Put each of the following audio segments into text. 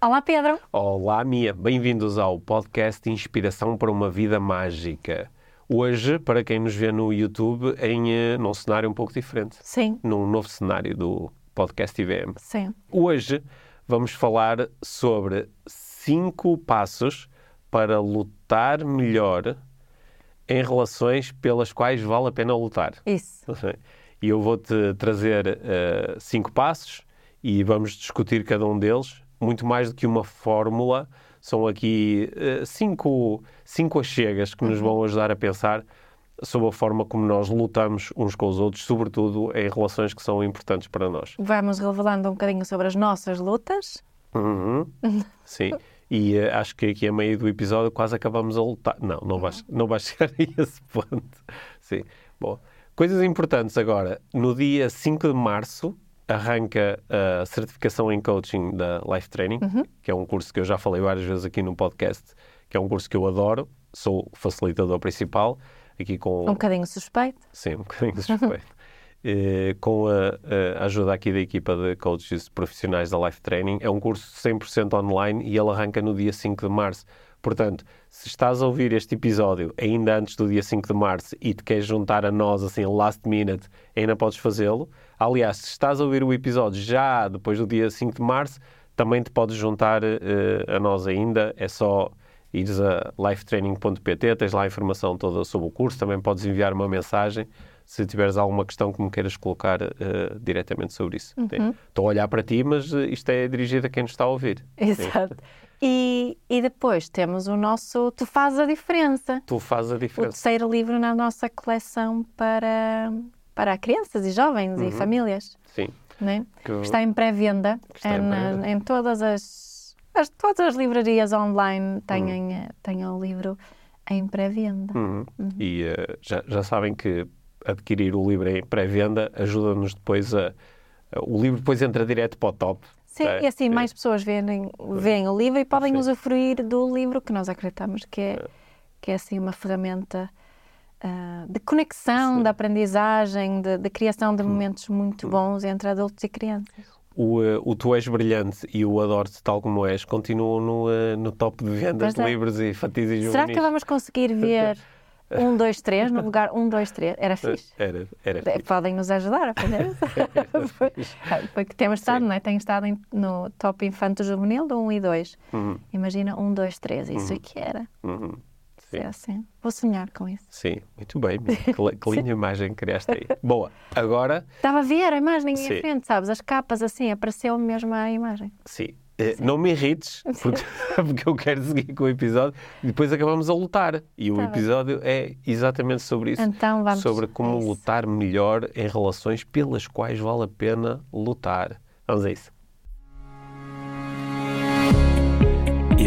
Olá, Pedro. Olá, Mia. Bem-vindos ao podcast Inspiração para uma Vida Mágica. Hoje, para quem nos vê no YouTube, em uh, num cenário um pouco diferente. Sim. Num novo cenário do podcast IVM. Sim. Hoje vamos falar sobre cinco passos para lutar melhor em relações pelas quais vale a pena lutar. Isso. E eu vou-te trazer uh, cinco passos e vamos discutir cada um deles muito mais do que uma fórmula, são aqui uh, cinco, cinco achegas que nos vão ajudar a pensar sobre a forma como nós lutamos uns com os outros, sobretudo em relações que são importantes para nós. Vamos revelando um bocadinho sobre as nossas lutas. Uhum. Sim. E uh, acho que aqui a meio do episódio quase acabamos a lutar. Não, não vais, não vais chegar a esse ponto. Sim. Bom, coisas importantes agora. No dia 5 de março, arranca a certificação em coaching da Life Training, uhum. que é um curso que eu já falei várias vezes aqui no podcast, que é um curso que eu adoro, sou facilitador principal, aqui com... Um bocadinho suspeito. Sim, um bocadinho suspeito. eh, com a, a, ajuda aqui da equipa de coaches profissionais da Life Training. É um curso 100% online e ele arranca no dia 5 de março. Portanto, se estás a ouvir este episódio ainda antes do dia 5 de março e te queres juntar a nós assim last minute, ainda podes fazê-lo. Aliás, se estás a ouvir o episódio já depois do dia 5 de março, também te podes juntar uh, a nós ainda. É só ires a lifetraining.pt, tens lá a informação toda sobre o curso, também podes enviar uma mensagem se tiveres alguma questão que me queiras colocar uh, diretamente sobre isso. Uhum. Estou a olhar para ti, mas uh, isto é dirigido a quem nos está a ouvir. Exato. E, e depois temos o nosso Tu Faz a Diferença. Tu Faz a Diferença. O terceiro livro na nossa coleção para, para crianças e jovens uhum. e famílias. Sim. Né? Que... Está em pré-venda em, em todas as, as, todas as livrarias online têm, uhum. têm o livro em pré-venda. Uhum. Uhum. E uh, já, já sabem que adquirir o livro em pré-venda ajuda-nos depois a, a, O livro depois entra direto para o top. Sim, é, e assim é. mais pessoas veem, veem o livro e podem Sim. usufruir do livro que nós acreditamos que é, que é assim uma ferramenta uh, de conexão, Sim. de aprendizagem, de, de criação de hum. momentos muito hum. bons entre adultos e crianças. O, uh, o Tu És Brilhante e o Adoro-te Tal Como És continuam no, uh, no top de vendas de é. livros e fatias e Será que vamos conseguir ver Um, dois, três, no lugar um, dois, três. Era fixe. Era, era fixe. Podem nos ajudar a fazer isso. Porque temos estado, Sim. não é? Tenho estado em, no top infanto juvenil do 1 e 2. Uhum. Imagina um, dois, três. Isso uhum. que era. Uhum. Sim. É assim. Vou sonhar com isso. Sim, muito bem. Que, que linda imagem criaste aí. Boa, agora... Estava a ver a imagem Sim. em frente, sabes? As capas assim, apareceu mesmo a imagem. Sim. Eh, não me irrites, porque, porque, eu quero seguir com o episódio. Depois acabamos a lutar. E o tá episódio bem. é exatamente sobre isso. Então vamos. Sobre como lutar melhor em relações pelas quais vale a pena lutar. Vamos a isso.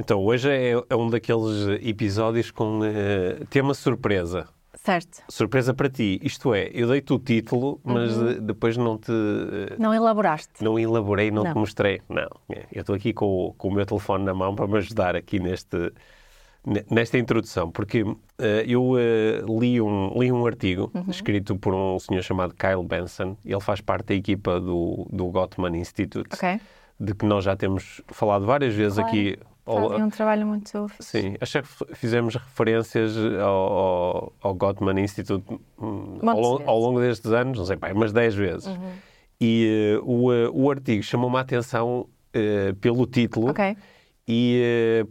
Então hoje é, é, um daqueles episódios com uh, tema surpresa. Certo. Surpresa para ti. Isto é, eu dei-te o título, mas uhum. depois não te. Não elaboraste. Não elaborei, não, não. te mostrei. Não. É, eu estou aqui com, com o meu telefone na mão para me ajudar aqui neste, nesta introdução, porque uh, eu uh, li, um, li um artigo uhum. escrito por um senhor chamado Kyle Benson. Ele faz parte da equipa do, do Gottman Institute. Okay. De que nós já temos falado várias vezes claro. aqui Fazem um trabalho muito fixe. Sim, acho que fizemos referências ao, ao Gottman Institute hum, ao, longo, ao, longo destes anos, não sei, pai, umas 10 vezes. Uhum. E uh, o, uh, o artigo chamou-me a atenção uh, pelo título okay. e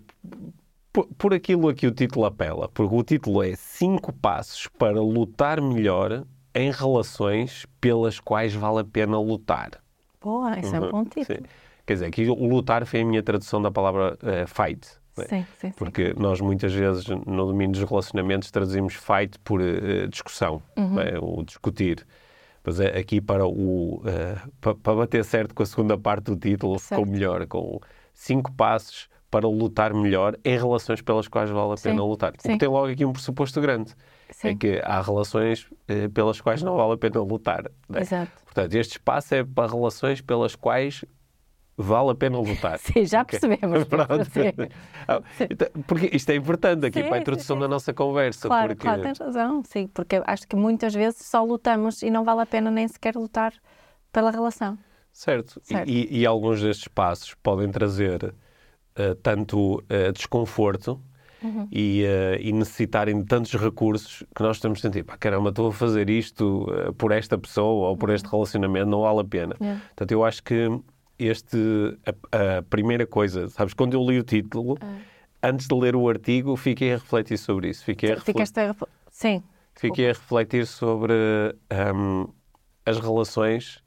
por, por, aquilo a que o título apela, porque o título é Cinco Passos para Lutar Melhor em Relações pelas Quais Vale a Pena Lutar. Boa, isso uhum. é um uhum, bom título. Sim. Quer dizer, aqui o lutar foi a minha tradução da palavra uh, fight. É? Sim, sim, Porque nós muitas vezes no domínio dos relacionamentos traduzimos fight por uh, discussão, uhum. é? o discutir. Mas é, aqui para o uh, para, para bater certo com a segunda parte do título certo. ficou melhor, com cinco passos para lutar melhor em relações pelas quais vale a Sim, pena lutar. O sim. que tem logo aqui um pressuposto grande. É Sim. que há relações eh, pelas quais não vale a pena lutar. é? Exato. Portanto, este espaço é para relações pelas quais vale a pena lutar. Sim, já percebemos. Pronto. Sim. Ah, então, Porque isto é importante aqui Sim, para a sim, introdução sim. da nossa conversa. Claro, porque... claro, tens razão. Sim, porque acho que muitas vezes só lutamos e não vale a pena nem sequer lutar pela relação. Certo. E- Certo. E, e alguns destes passos podem trazer eh, tanto eh, desconforto Uhum. e, eh, e necessitarem de tantos recursos que nós estamos a sentir, pá, caramba, estou a fazer isto por esta pessoa ou por este relacionamento, não vale a pena. Yeah. Portanto, eu acho que este, a, a primeira coisa, sabes, quando eu li o título, antes de ler o artigo, fiquei a refletir sobre isso. Fiquei a, Ficaste a... refl- Sim. fiquei a refletir sobre hum, as relações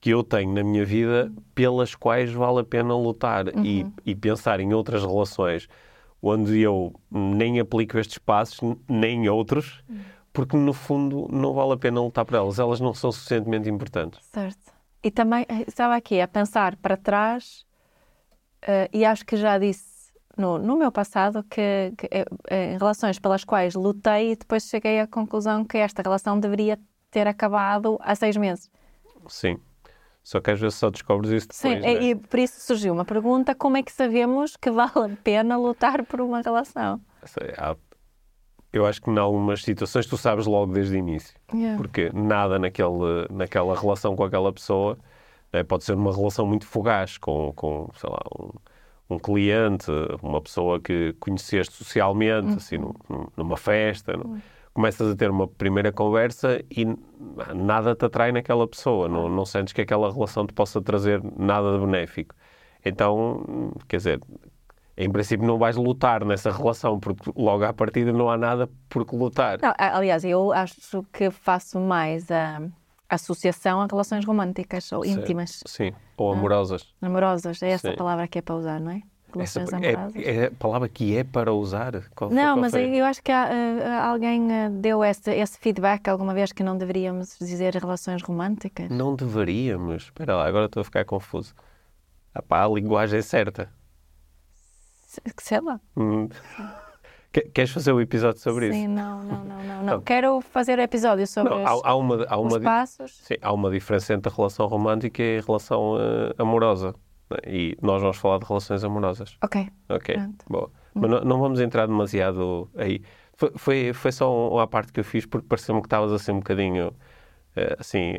que eu tenho na minha vida pelas quais vale a pena lutar e, e pensar em outras relações onde eu nem aplico estes passos, nem outros, porque no fundo não vale a pena lutar por elas. Elas não são suficientemente importantes. Certo. E também eh, estava aqui a pensar para trás eh, e acho que já disse no, no meu passado que, que, eh, em relações pelas quais lutei e depois cheguei à conclusão que esta relação deveria ter acabado há seis meses. Sim. Só que às vezes só descobres isso Sim, depois. e, né? e por isso surgiu uma pergunta: como é que sabemos que vale a pena lutar por uma relação? Há- Eu acho que em algumas situações tu sabes logo desde o início. Yeah. Porque nada naquele, naquela relação com aquela pessoa eh, pode ser uma relação muito fugaz com, com sei lá, um, um cliente, uma pessoa que conheceste socialmente, assim, num- num- numa festa. não- Começas a ter uma primeira conversa e nada te atrai naquela pessoa. Não, não sentes que aquela relação te possa trazer nada de benéfico. Então, quer dizer, em princípio não vais lutar nessa relação, porque logo à partida não há nada por que lutar. Não, aliás, eu acho que faço mais a associação a relações românticas ou Certo. íntimas, Sim, ou amorosas. amorosas. É essa Sim. palavra que é para usar, não é? Essa Relações é, amorosas. é a palavra que é para usar? Qual Não, qual mas foi? eu acho que há, eh, alguém eh, deu esse, esse feedback alguma vez que não deveríamos dizer relações românticas. Não deveríamos. Espera lá, agora estou a ficar confuso. Ah pá, a linguagem é certa. Se- Sei lá. Hum. Que- Queres fazer um episódio sobre Sim, isso? não, não, não, não, não. Quero fazer episódio sobre Não, os, há, há uma, há, os uma, di- passos. sim, há uma diferença entre a relação romântica e a relação eh, amorosa. né? E nós vamos falar de relações amorosas. Ok. Ok, Pronto. boa. Mas não, não vamos entrar demasiado aí. Foi, foi, foi só uma parte que eu fiz porque pareceu-me que estavas assim um bocadinho eh, assim.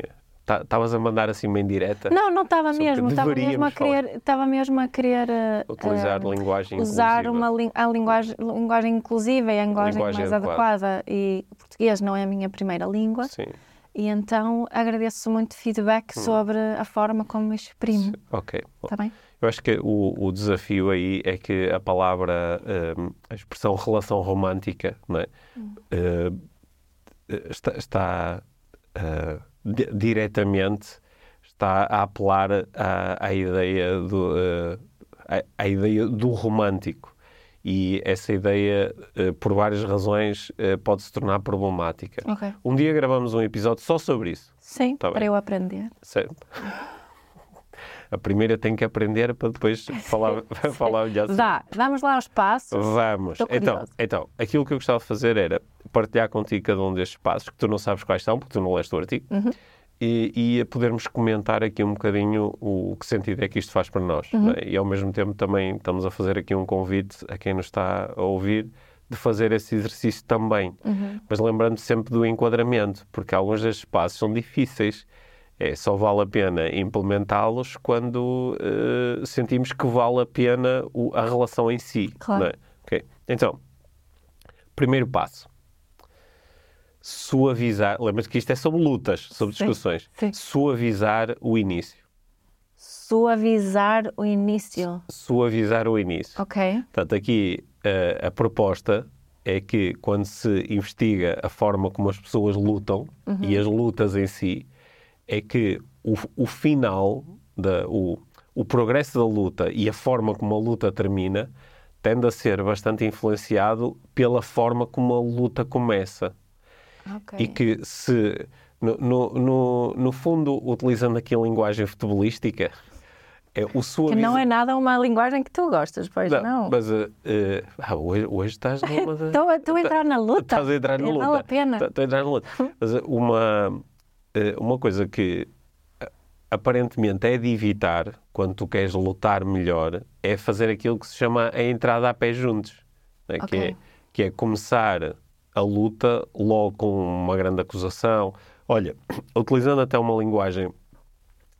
Ta- Estavas a mandar assim uma indireta. Não, não estava mesmo. Estava mesmo a querer, estava mesmo a querer eh, Utilizar eh, linguagem usar inclusiva. uma lin- a linguagem, linguagem inclusiva e a linguagem, Linguagem mais adequada. adequada. E o português não é a minha primeira língua. Sim, E então agradeço muito feedback Hum. sobre a forma como me exprimo. ok. Está bem? Eu acho que o, o desafio aí é que a palavra, eh, a expressão relação romântica, não é? Eh, está, está eh, di- diretamente está a apelar à, à ideia do eh, à, à ideia do romântico e essa ideia eh, por várias razões eh, pode se tornar problemática. Ok. Um dia gravamos um episódio só sobre isso. Sim, Tá para bem. eu aprender. Certo. A primeira tem que aprender para depois falar, falar melhor Dá, vamos lá aos passos. Vamos. Então, então, aquilo que eu gostava de fazer era partilhar contigo cada um destes passos, que tu não sabes quais são, porque tu não leste o artigo, Uhum. e, e podermos comentar aqui um bocadinho o que sentido é que isto faz para nós. Uhum. não é? E ao mesmo tempo também estamos a fazer aqui um convite a quem nos está a ouvir de fazer esse exercício também. Uhum. Mas lembrando sempre do enquadramento, porque alguns destes passos são difíceis. É, só vale a pena implementá-los quando eh, sentimos que vale a pena o- a relação em si. Claro. é? Ok? Então, primeiro passo. Suavizar. Lembra-te que isto é sobre lutas, sobre Sim, discussões. sim. Suavizar o início. Suavizar o início. Suavizar o início. Ok. Portanto, aqui eh, a proposta é que quando se investiga a forma como as pessoas lutam e as lutas em si, é que o, o final, da, o, o progresso da luta e a forma como a luta termina tende a ser bastante influenciado pela forma como a luta começa. Ok. E que se, no, no, no, no fundo, utilizando aqui a linguagem futebolística, É o suavizar. Que não é nada uma linguagem que tu gostas, pois não. não. Mas uh, uh, hoje, hoje estás numa. Estou a entrar na luta. Estás a entrar na luta. Vale a pena. Estou a entrar na luta. Mas uma, uma coisa que aparentemente é de evitar quando tu queres lutar melhor é fazer aquilo que se chama a entrada a pé juntos. Né? Okay. Que, é, que é começar a luta logo com uma grande acusação. Olha, utilizando até uma linguagem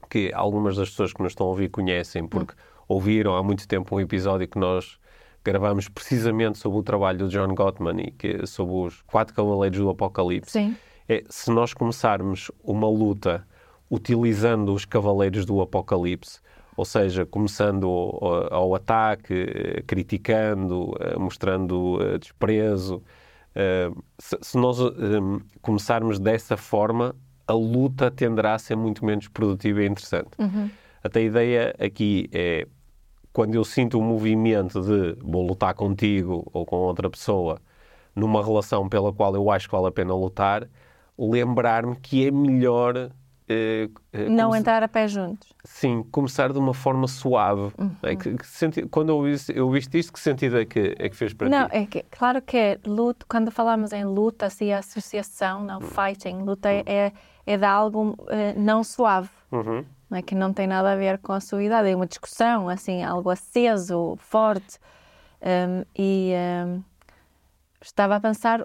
que algumas das pessoas que nos estão a ouvir conhecem, porque hum. ouviram há muito tempo um episódio que nós gravamos precisamente sobre o trabalho do John Gottman e que, sobre os quatro cavaleiros do Apocalipse. Sim. É, se nós começarmos uma luta utilizando os cavaleiros do Apocalipse, ou seja, começando ao, ao ataque, criticando, eh, mostrando eh, desprezo. Eh, se nós começarmos dessa forma, a luta tenderá a ser muito menos produtiva e interessante. Uhum. Até a ideia aqui é quando eu sinto o um movimento de vou lutar contigo ou com outra pessoa numa relação pela qual eu acho que vale a pena lutar, lembrar-me que é melhor Uh, uh, não entrar a pé juntos. Sim, começar de uma forma suave. Uhum. É que, que senti... Quando eu vi, eu viste isto, que sentido é que, é que fez para não, ti? Não, é que, claro que é luta, quando falamos em luta, assim, associação, não, fighting, luta uhum. é, é de algo uh, não suave. Uhum. Não é que não tem nada a ver com a suavidade, é uma discussão, assim, algo aceso, forte. Um, e um, estava a pensar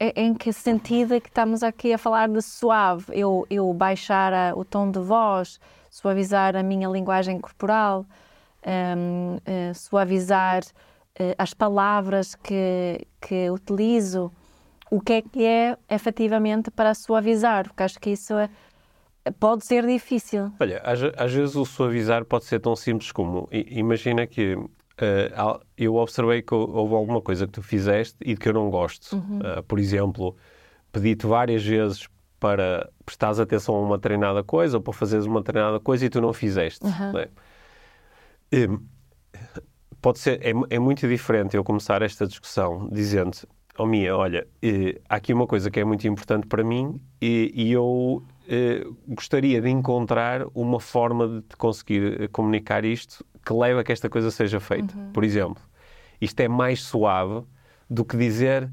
em que sentido é que estamos aqui a falar de suave? Eu, eu baixar a, o tom de voz, suavizar a minha linguagem corporal, um, uh, eh, suavizar uh, as palavras que, que utilizo. O que é que é efetivamente para suavizar? Porque acho que isso é, pode ser difícil. Olha, às, às, vezes o suavizar pode ser tão simples como imagina que uh, eu observei que houve alguma coisa que tu fizeste e que eu não gosto. Uhum. Uh, por exemplo, pedi-te várias vezes para prestares atenção a uma treinada coisa ou para fazeres uma treinada coisa e tu não fizeste. Uhum. Né? pode ser, é, é, muito diferente eu começar esta discussão dizendo oh Mia, olha, eh, há aqui uma coisa que é muito importante para mim e, e eu eh, gostaria de encontrar uma forma de conseguir comunicar isto que leva a que esta coisa seja feita. Uhum. Por exemplo, isto é mais suave do que dizer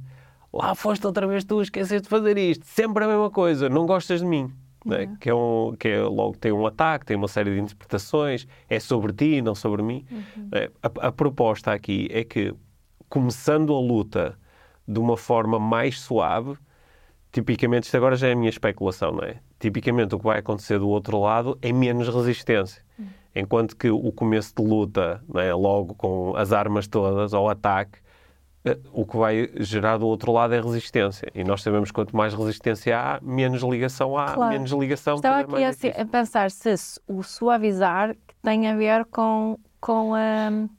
lá foste outra vez tu, esqueceste de fazer isto, sempre a mesma coisa, não gostas de mim. É? Uhum. Que, é um, que é logo tem um ataque, tem uma série de interpretações, é sobre ti, não sobre mim. Uhum. É, a, a, proposta aqui é que, começando a luta de uma forma mais suave, tipicamente, isto agora já é a minha especulação, não é? Tipicamente o que vai acontecer do outro lado é menos resistência. Uhum. Enquanto que o começo de luta, é? logo com as armas todas ao ataque, eh, o que vai gerar do outro lado é resistência. E nós sabemos que quanto mais resistência há, menos ligação há, claro. menos ligação. Estava aqui assim, a pensar se o suavizar tem a ver com, com a, um,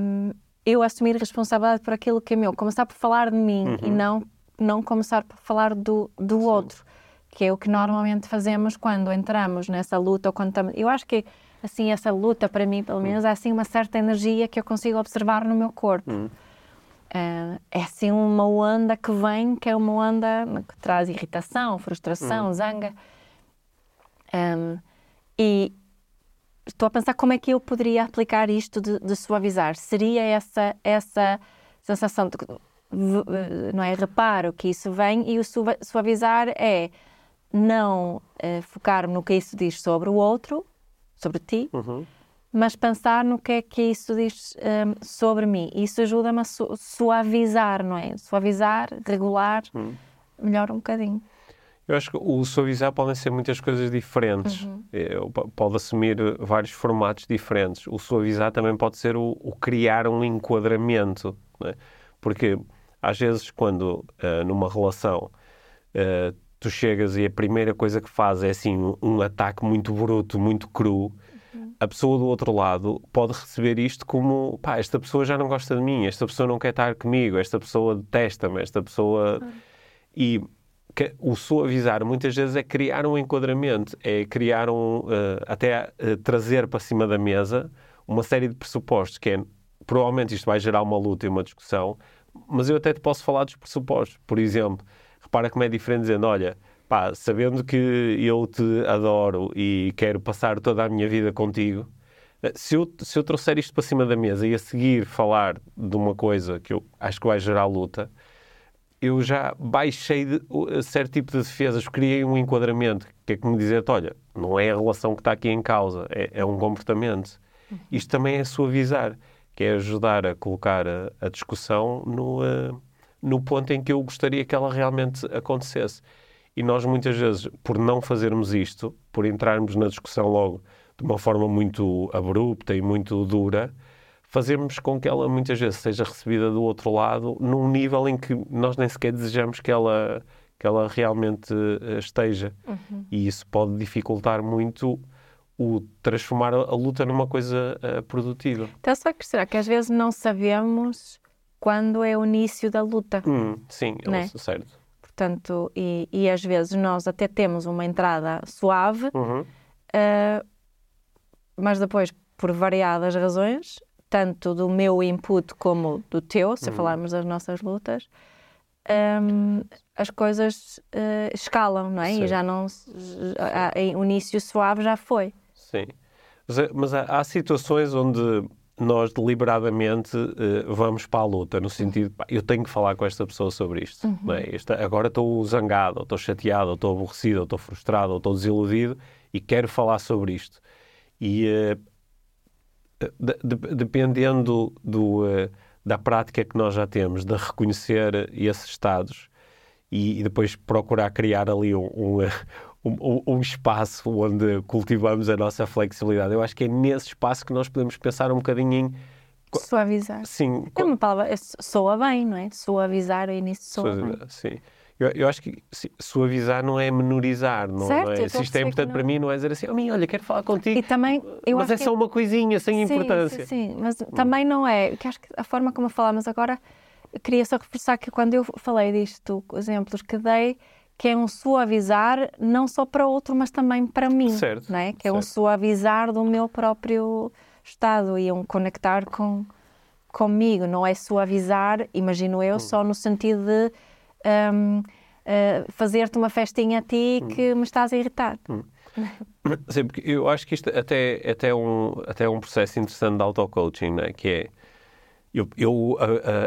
um, eu assumir responsabilidade por aquilo que é meu. Começar por falar de mim uhum. e não, não começar por falar do, do outro que é o que normalmente fazemos quando entramos nessa luta ou quando estamos... Eu acho que assim essa luta para mim, pelo menos, é assim uma certa energia que eu consigo observar no meu corpo. Hum. Uh, é assim uma onda que vem, que é uma onda que traz irritação, frustração, hum. zanga. Um, e estou a pensar como é que eu poderia aplicar isto de, de suavizar. Seria essa essa sensação de não é reparo que isso vem e o suavizar é não uh, focar-me no que isso diz sobre o outro, sobre ti, uhum. mas pensar no que é que isso diz um, ehm, sobre mim. Isso ajuda-me a su suavizar, não é? Suavizar, regular, uhum. melhor um bocadinho. Eu acho que o suavizar podem ser muitas coisas diferentes. Uhum. É, pode assumir vários formatos diferentes. O suavizar também pode ser o, o criar um enquadramento. É? Porque, às vezes, quando uh, numa relação uh, tu chegas e a primeira coisa que faz é assim um, ataque muito bruto, muito cru, uhum. a pessoa do outro lado pode receber isto como pá, esta pessoa já não gosta de mim, esta pessoa não quer estar comigo, esta pessoa detesta-me, esta pessoa. Uhum. E que, o suavizar muitas vezes é criar um enquadramento, é criar um. Uh, até uh, trazer para cima da mesa uma série de pressupostos, que é. Provavelmente isto vai gerar uma luta e uma discussão, mas eu até te posso falar dos pressupostos. Por exemplo, repara como é diferente dizendo, olha, pá, sabendo que eu te adoro e quero passar toda a minha vida contigo, eh, se eu, se eu trouxer isto para cima da mesa e a seguir falar de uma coisa que eu acho que vai gerar luta, eu já baixei de, uh, certo tipo de defesas, criei um enquadramento que é como dizer, olha, não é a relação que está aqui em causa, é, é um comportamento. Uhum. Isto também é suavizar, que é ajudar a colocar a, a discussão no, uh, no ponto em que eu gostaria que ela realmente acontecesse. E nós muitas vezes, por não fazermos isto, por entrarmos na discussão logo de uma forma muito abrupta e muito dura, fazemos com que ela muitas vezes seja recebida do outro lado num nível em que nós nem sequer desejamos que ela, que ela realmente eh, esteja. Uhum. E isso pode dificultar muito o transformar a, a luta numa coisa uh, produtiva. Então, só que será que às vezes não sabemos quando é o início da luta? Hum, sim, né? certo. Portanto, e, e, às vezes nós até temos uma entrada suave, uhum. uh, mas depois, por variadas razões, tanto do meu input como do teu, se uhum. falarmos das nossas lutas, um, as coisas uh, escalam, não é? Sim. E já não. o início suave já foi. Sim. Mas, eh, mas há, há, situações onde nós deliberadamente uh, vamos para a luta, no sentido, pá, eu tenho que falar com esta pessoa sobre isto. Uhum. Esta, agora estou zangado, ou estou chateado, ou estou aborrecido, ou estou frustrado, ou estou desiludido e quero falar sobre isto. E uh, de, de, dependendo do, uh, da prática que nós já temos de reconhecer esses estados e, e depois procurar criar ali um, um, um, um, espaço onde cultivamos a nossa flexibilidade. Eu acho que é nesse espaço que nós podemos pensar um bocadinho em suavizar. Sim. É uma palavra, soa bem, não é? Suavizar o início soa bem. Sim. Eu, eu acho que suavizar não é menorizar, não, certo, não é? Se isto é importante para mim, não é dizer assim, oh, olha, quero falar contigo. E também, mas é só uma coisinha, sem sim, importância. Sim, sim, mas também não é. Que acho que a forma como falamos agora, queria só reforçar que quando eu falei disto, exemplos que dei, que é um suavizar não só para outro, mas também para mim, certo, não é? Que é certo. um suavizar do meu próprio estado e um conectar com comigo, não é suavizar, imagino eu, hum. só no sentido de um, uh, fazer-te uma festinha a ti hum. que me estás a irritar. Hum. Sim, porque eu acho que isto até, até, um, até é um processo interessante de auto-coaching, né? que é eu, eu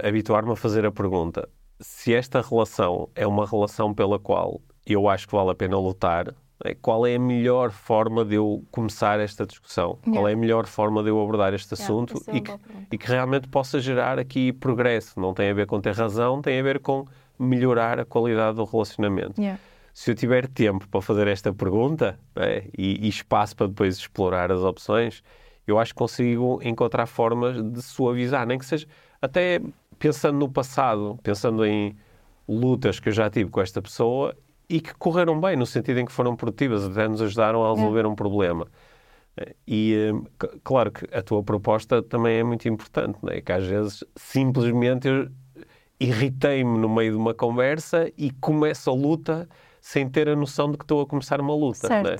habituar-me a fazer a pergunta se esta relação é uma relação pela qual eu acho que vale a pena lutar, né? qual é a melhor forma de eu começar esta discussão? Yeah. Qual é a melhor forma de eu abordar este assunto yeah, é e, que, e que realmente possa gerar aqui progresso? Não tem a ver com ter razão, tem a ver com melhorar a qualidade do relacionamento. Yeah. Se eu tiver tempo para fazer esta pergunta né, e, e, espaço para depois explorar as opções, eu acho que consigo encontrar formas de suavizar, nem que seja até pensando no passado, pensando em lutas que eu já tive com esta pessoa e que correram bem, no sentido em que foram produtivas, até nos ajudaram a resolver um problema. E eh, claro que a tua proposta também é muito importante, né? que às vezes simplesmente eu irritei-me no meio de uma conversa e começo a luta sem ter a noção de que estou a começar uma luta. Né?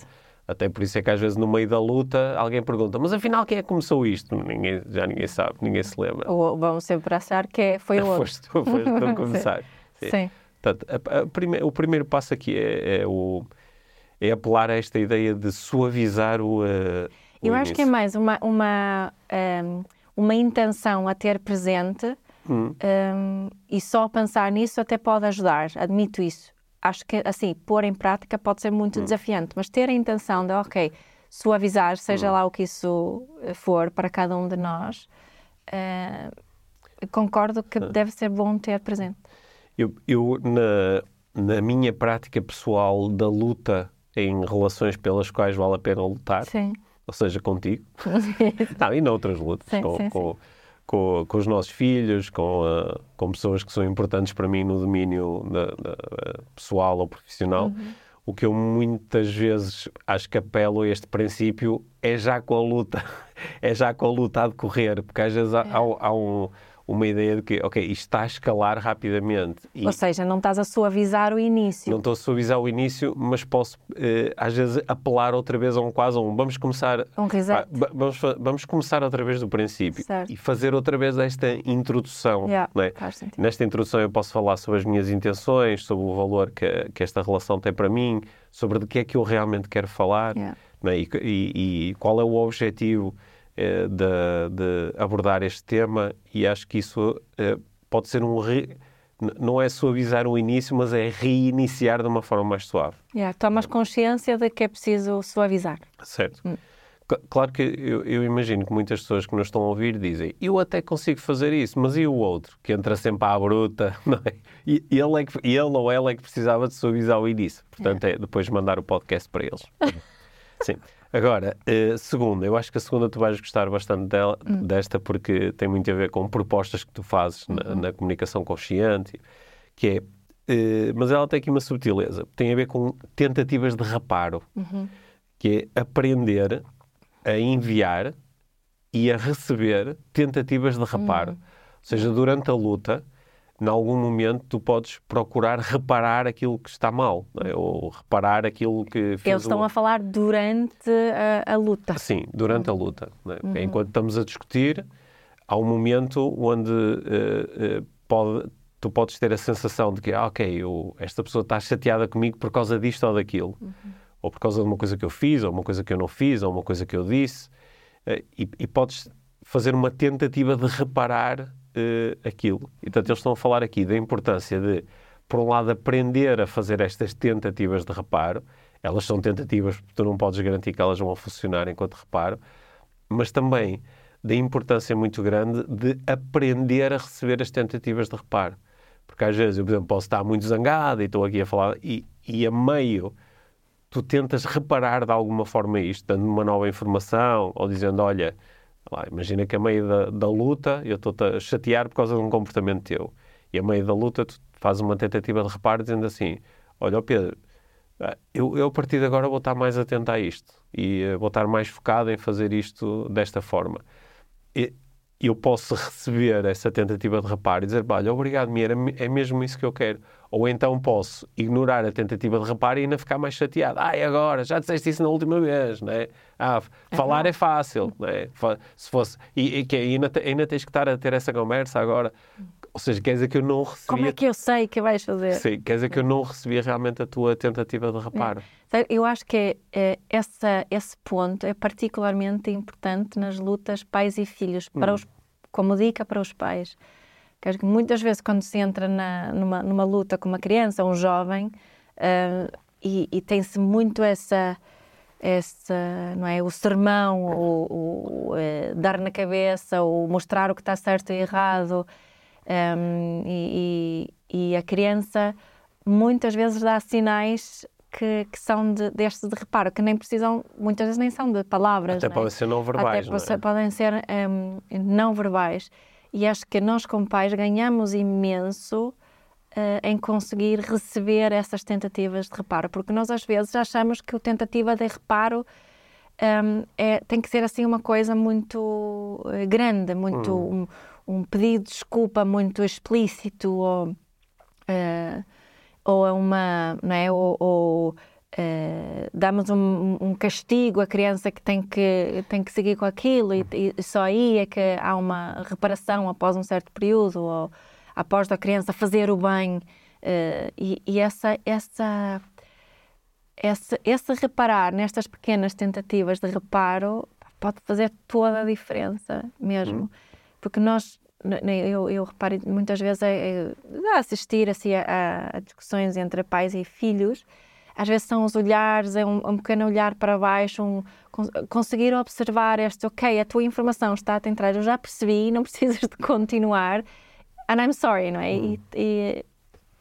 Até por isso é que às vezes no meio da luta alguém pergunta, mas afinal quem é que começou isto? Ninguém, já ninguém sabe, ninguém se lembra. Ou vamos sempre achar que é, foi o outro. Foste tu, foste tu a começar. Sim. Sim. Portanto, a, a prime, o primeiro passo aqui é, é, o, é apelar a esta ideia de suavizar o. Uh, o Eu início. acho que é mais uma, uma, um, ehm, uma intenção a ter presente Hum. Um, e só pensar nisso até pode ajudar, admito isso. Acho que, assim, pôr em prática pode ser muito hum. desafiante, mas ter a intenção de, ok, suavizar, seja hum. lá o que isso for para cada um de nós, uh, concordo que deve ser bom ter presente. Eu, eu na, na minha prática pessoal da luta em relações pelas quais vale a pena lutar, sim. ou seja, contigo, não, e noutras lutas, sim, com, sim, com, com, com os nossos filhos, com, uh, com pessoas que são importantes para mim no domínio da, da, pessoal ou profissional. Uhum. O que eu muitas vezes acho que apelo a este princípio é já com a luta, é já com a luta a decorrer, porque às vezes há, é. há, há um, uma ideia de que, ok, isto está a escalar rapidamente. E Ou seja, não estás a suavizar o início. Não estou a suavizar o início, mas posso, eh, às vezes, apelar outra vez a um quase um. Vamos começar. Um reset. Ah, vamos, vamos começar outra vez do princípio certo. e fazer outra vez esta introdução. Yeah, é? Nesta introdução eu posso falar sobre as minhas intenções, sobre o valor que, que esta relação tem para mim, sobre de que é que eu realmente quero falar yeah. é? e, e, e qual é o objetivo de, de, abordar este tema e acho que isso eh, pode ser um re... não é suavizar o início, mas é reiniciar de uma forma mais suave. Yeah, tomas consciência de que é preciso suavizar. Certo. Hum. Claro que eu, eu, imagino que muitas pessoas que nos estão a ouvir dizem eu até consigo fazer isso, mas e o outro? Que entra sempre à bruta, não é? E ele, é que, ele ou ela é que precisava de suavizar o início. Portanto, é, é depois mandar o podcast para eles. Sim. Agora, uh, segunda, eu acho que a segunda tu vais gostar bastante dela, hum. desta porque tem muito a ver com propostas que tu fazes uhum. na, na, comunicação consciente, que é, uh, mas ela tem aqui uma subtileza, tem a ver com tentativas de reparo, uhum. que é aprender a enviar e a receber tentativas de reparo. Uhum. Ou seja, durante a luta, em algum momento tu podes procurar reparar aquilo que está mal, é? ou reparar aquilo que fez Eles estão a falar durante a, a luta. Sim, durante a luta. É? Uhum. Enquanto estamos a discutir, há um momento onde uh, uh, pode, tu podes ter a sensação de que, ah, ok, eu, esta pessoa está chateada comigo por causa disto ou daquilo. Uhum. Ou por causa de uma coisa que eu fiz, ou uma coisa que eu não fiz, ou uma coisa que eu disse. Uh, e, e podes fazer uma tentativa de reparar uh, aquilo. E, portanto, eles estão a falar aqui da importância de, por um lado, aprender a fazer estas tentativas de reparo. Elas são tentativas, tu não podes garantir que elas vão funcionar enquanto reparo, mas também da importância muito grande de aprender a receber as tentativas de reparo. Porque às vezes eu, por exemplo, posso estar muito zangado e estou aqui a falar, e, e a meio tu tentas reparar de alguma forma isto, dando uma nova informação ou dizendo: Olha, Lá, imagina que a meio da, da luta eu estou a chatear por causa de um comportamento teu. E a meio da luta tu fazes uma tentativa de reparo dizendo assim: Olha, Pedro, ah, eu, eu a partir de agora vou estar mais atento a isto e uh, vou estar mais focado em fazer isto desta forma. E eu posso receber essa tentativa de reparo e dizer: Olha, obrigado, Mira, é mesmo isso que eu quero. Ou então posso ignorar a tentativa de reparo e ainda ficar mais chateado. Ah, agora? Já disseste isso na última vez, não é? Ah, falar é fácil, não é? Se fosse... E, e que ainda, ainda tens que estar a ter essa conversa agora. Ou seja, quer dizer que eu não recebi... Como é que eu sei que vais fazer? Sim, quer dizer que eu não recebi realmente a tua tentativa de reparo. É. Eu acho que é, é, essa, esse ponto é particularmente importante nas lutas pais e filhos, para hum. os, como dica para os pais que muitas vezes quando se entra na, numa, numa luta com uma criança, um jovem, uh, e, e tem-se muito essa, essa, não é, o sermão, o, o uh, dar na cabeça, o mostrar o que está certo e errado, um, e, e, e, a criança muitas vezes dá sinais que, que são de, destes de reparo, que nem precisam, muitas vezes nem são de palavras. Até é? podem ser não verbais. Até não é? podem ser um, não verbais. E acho que nós, como pais, ganhamos imenso uh, em conseguir receber essas tentativas de reparo, porque nós às vezes achamos que a tentativa de reparo um, é, tem que ser assim uma coisa muito uh, grande, muito hum. Um, pedido de desculpa muito explícito ou, uh, ou é uma, não é? Ou, ou Uh, damos um, um, castigo à criança que tem que, tem que seguir com aquilo e, e, só aí é que há uma reparação após um certo período ou após a criança fazer o bem uh, e, e, essa, essa, essa, esse reparar nestas pequenas tentativas de reparo pode fazer toda a diferença mesmo, uhum. Porque nós eu, eu reparo muitas vezes a, a assistir assim, a, a discussões entre pais e filhos às vezes são os olhares, é um, um pequeno olhar para baixo, um, conseguir observar este, ok, a tua informação está a entrar, eu já percebi, não precisas de continuar, and I'm sorry, não é? Uhum. E, e,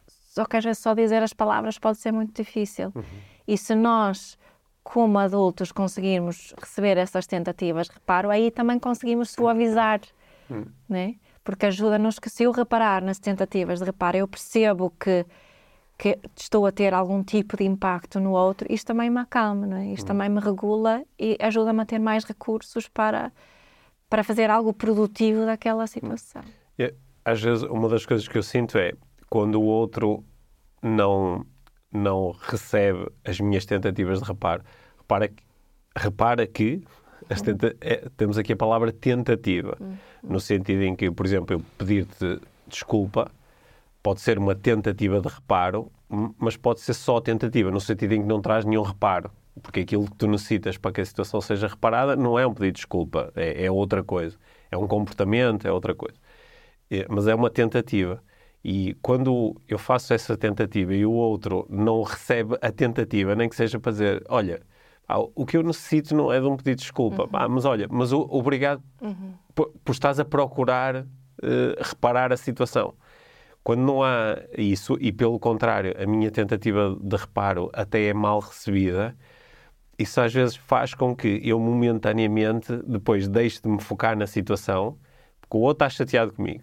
só que às vezes só dizer as palavras pode ser muito difícil. Uhum. E se nós, como adultos, conseguirmos receber essas tentativas, reparo, aí também conseguimos suavizar, uhum. né? Porque ajuda-nos que se eu reparar nas tentativas de reparo, eu percebo que que estou a ter algum tipo de impacto no outro, isto também me acalma, não é? isto hum. também me regula e ajuda-me a ter mais recursos para, para fazer algo produtivo daquela situação. É, às vezes, uma das coisas que eu sinto é quando o outro não, não recebe as minhas tentativas de reparo. Repara, que- repara que tenta- é, temos aqui a palavra tentativa, no sentido em que, por exemplo, eu pedir-te desculpa pode ser uma tentativa de reparo, mas pode ser só tentativa, no sentido em que não traz nenhum reparo. Porque aquilo que tu necessitas para que a situação seja reparada não é um pedido de desculpa, é, é outra coisa. É um comportamento, é outra coisa. É, mas é uma tentativa. E quando eu faço essa tentativa e o outro não recebe a tentativa, nem que seja para dizer, olha, pá, o que eu necessito não é de um pedido de desculpa, pá, mas olha, mas obrigado por, por estás a procurar eh, reparar a situação. Quando não há isso, e pelo contrário, a minha tentativa de reparo até é mal recebida, isso às vezes faz com que eu momentaneamente depois deixe de me focar na situação, porque o outro está chateado comigo.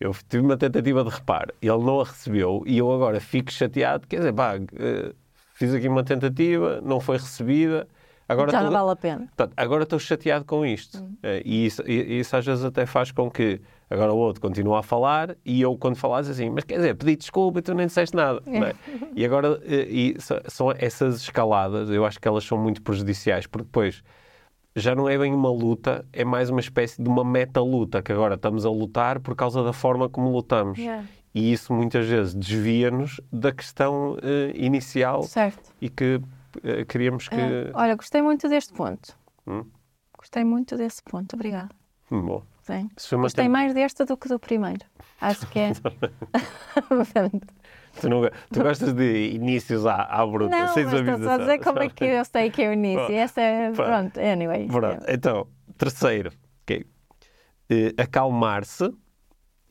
Eu tive uma tentativa de reparo, ele não a recebeu e eu agora fico chateado, quer dizer, pá, eh, fiz aqui uma tentativa, não foi recebida, agora Já não vale a pena. Portanto, agora estou chateado com isto. Eh, E isso, e isso às vezes até faz com que agora o outro continue a falar e eu, quando falas assim, mas quer dizer, pedi desculpa e tu nem disseste nada. não é? E agora, eh, e são essas escaladas, eu acho que elas são muito prejudiciais, porque depois já não é bem uma luta, é mais uma espécie de uma meta-luta, que agora estamos a lutar por causa da forma como lutamos. Yeah. E isso muitas vezes desvia-nos da questão eh, inicial Certo. e que eh, queríamos que. É. Olha, gostei muito deste ponto. Hum? Gostei muito desse ponto. Obrigada. Bom, Sim. Gostei mais desta do que do primeiro. Acho que é. Tu, não, tu gostas de inícios à, à bruta, Não, sem estou só dizer como é que eu sei que é o início. Essa é. Pronto. Pronto, anyway. Pronto, então, terceiro, ok. Eh, acalmar-se